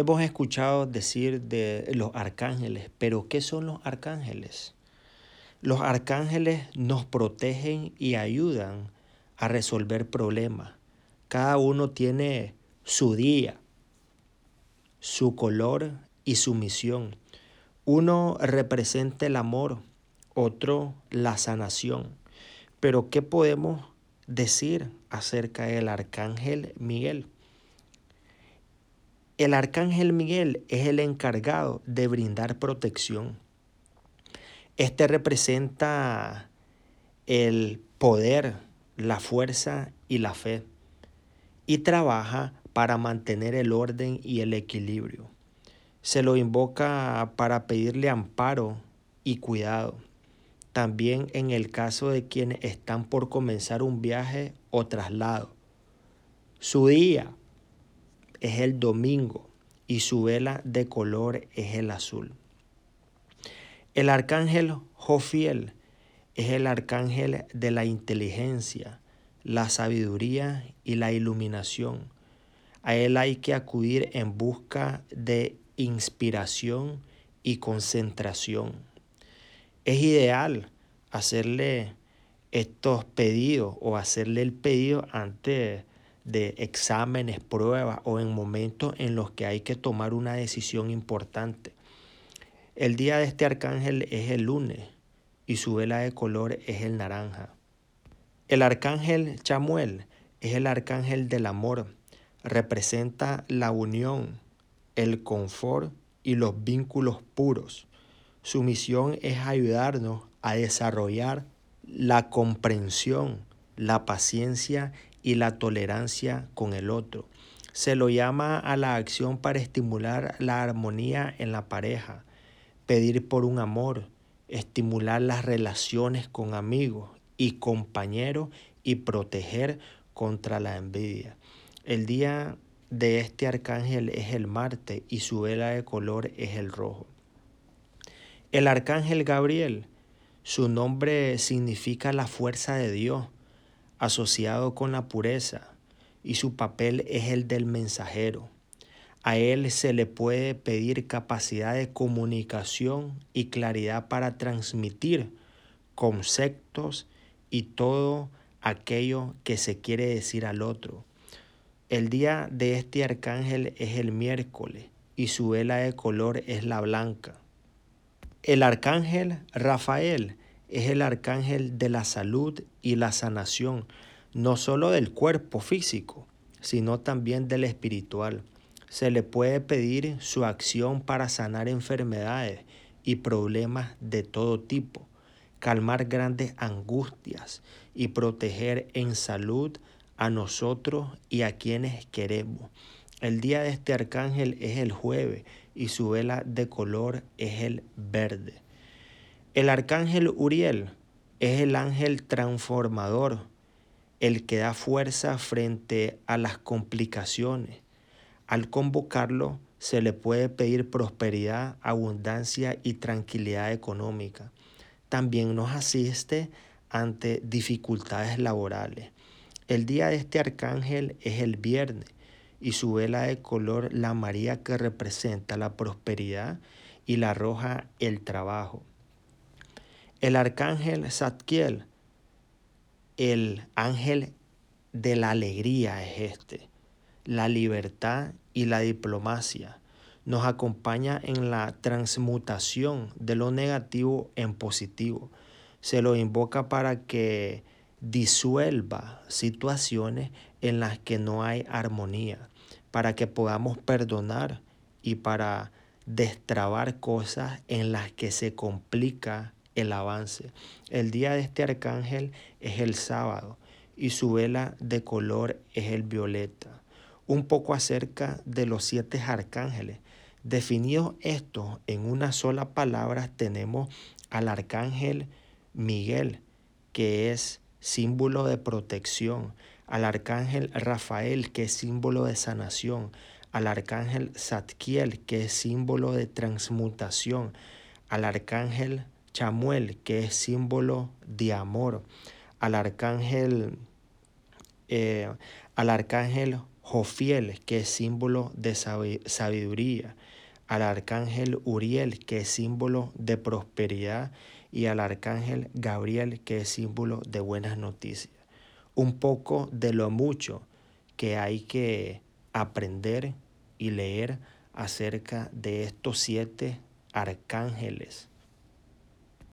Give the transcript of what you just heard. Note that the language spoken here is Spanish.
Hemos escuchado decir de los arcángeles, pero ¿qué son los arcángeles? Los arcángeles nos protegen y ayudan a resolver problemas. Cada uno tiene su día, su color y su misión. Uno representa el amor, otro la sanación. Pero ¿qué podemos decir acerca del arcángel Miguel? El arcángel Miguel es el encargado de brindar protección. Este representa el poder, la fuerza y la fe y trabaja para mantener el orden y el equilibrio. Se lo invoca para pedirle amparo y cuidado. También en el caso de quienes están por comenzar un viaje o traslado. Su día es el domingo y su vela de color es el azul. El arcángel Jofiel es el arcángel de la inteligencia, la sabiduría y la iluminación. A él hay que acudir en busca de inspiración y concentración. Es ideal hacerle estos pedidos o hacerle el pedido antes de exámenes, pruebas o en momentos en los que hay que tomar una decisión importante. El día de este arcángel es el lunes y su vela de color es el naranja. El arcángel Chamuel es el arcángel del amor, representa la unión, el confort y los vínculos puros. Su misión es ayudarnos a desarrollar la comprensión, la paciencia y la tolerancia con el otro. Se lo llama a la acción para estimular la armonía en la pareja, pedir por un amor, estimular las relaciones con amigos y compañeros y proteger contra la envidia. El día de este arcángel es el Marte y su vela de color es el rojo. El arcángel Gabriel, su nombre significa la fuerza de Dios, asociado con la pureza, y su papel es el del mensajero. A él se le puede pedir capacidad de comunicación y claridad para transmitir conceptos y todo aquello que se quiere decir al otro. El día de este arcángel es el miércoles y su vela de color es la blanca. El arcángel Rafael es el arcángel de la salud y la sanación, no solo del cuerpo físico, sino también del espiritual. Se le puede pedir su acción para sanar enfermedades y problemas de todo tipo, calmar grandes angustias y proteger en salud a nosotros y a quienes queremos. El día de este arcángel es el jueves y su vela de color es el verde. El arcángel Uriel es el ángel transformador, el que da fuerza frente a las complicaciones. Al convocarlo se le puede pedir prosperidad, abundancia y tranquilidad económica. También nos asiste ante dificultades laborales. El día de este arcángel es el viernes y su vela de color la María que representa la prosperidad y la roja el trabajo. El arcángel Zadkiel, el ángel de la alegría es este, la libertad y la diplomacia. Nos acompaña en la transmutación de lo negativo en positivo. Se lo invoca para que disuelva situaciones en las que no hay armonía, para que podamos perdonar y para destrabar cosas en las que se complica el avance. El día de este arcángel es el sábado y su vela de color es el violeta. Un poco acerca de los siete arcángeles. Definidos estos en una sola palabra tenemos al arcángel Miguel, que es símbolo de protección, al arcángel Rafael, que es símbolo de sanación, al arcángel Zadkiel, que es símbolo de transmutación, al arcángel Chamuel, que es símbolo de amor, al arcángel, eh, al arcángel Jofiel, que es símbolo de sabiduría, al arcángel Uriel, que es símbolo de prosperidad, y al arcángel Gabriel, que es símbolo de buenas noticias. Un poco de lo mucho que hay que aprender y leer acerca de estos siete arcángeles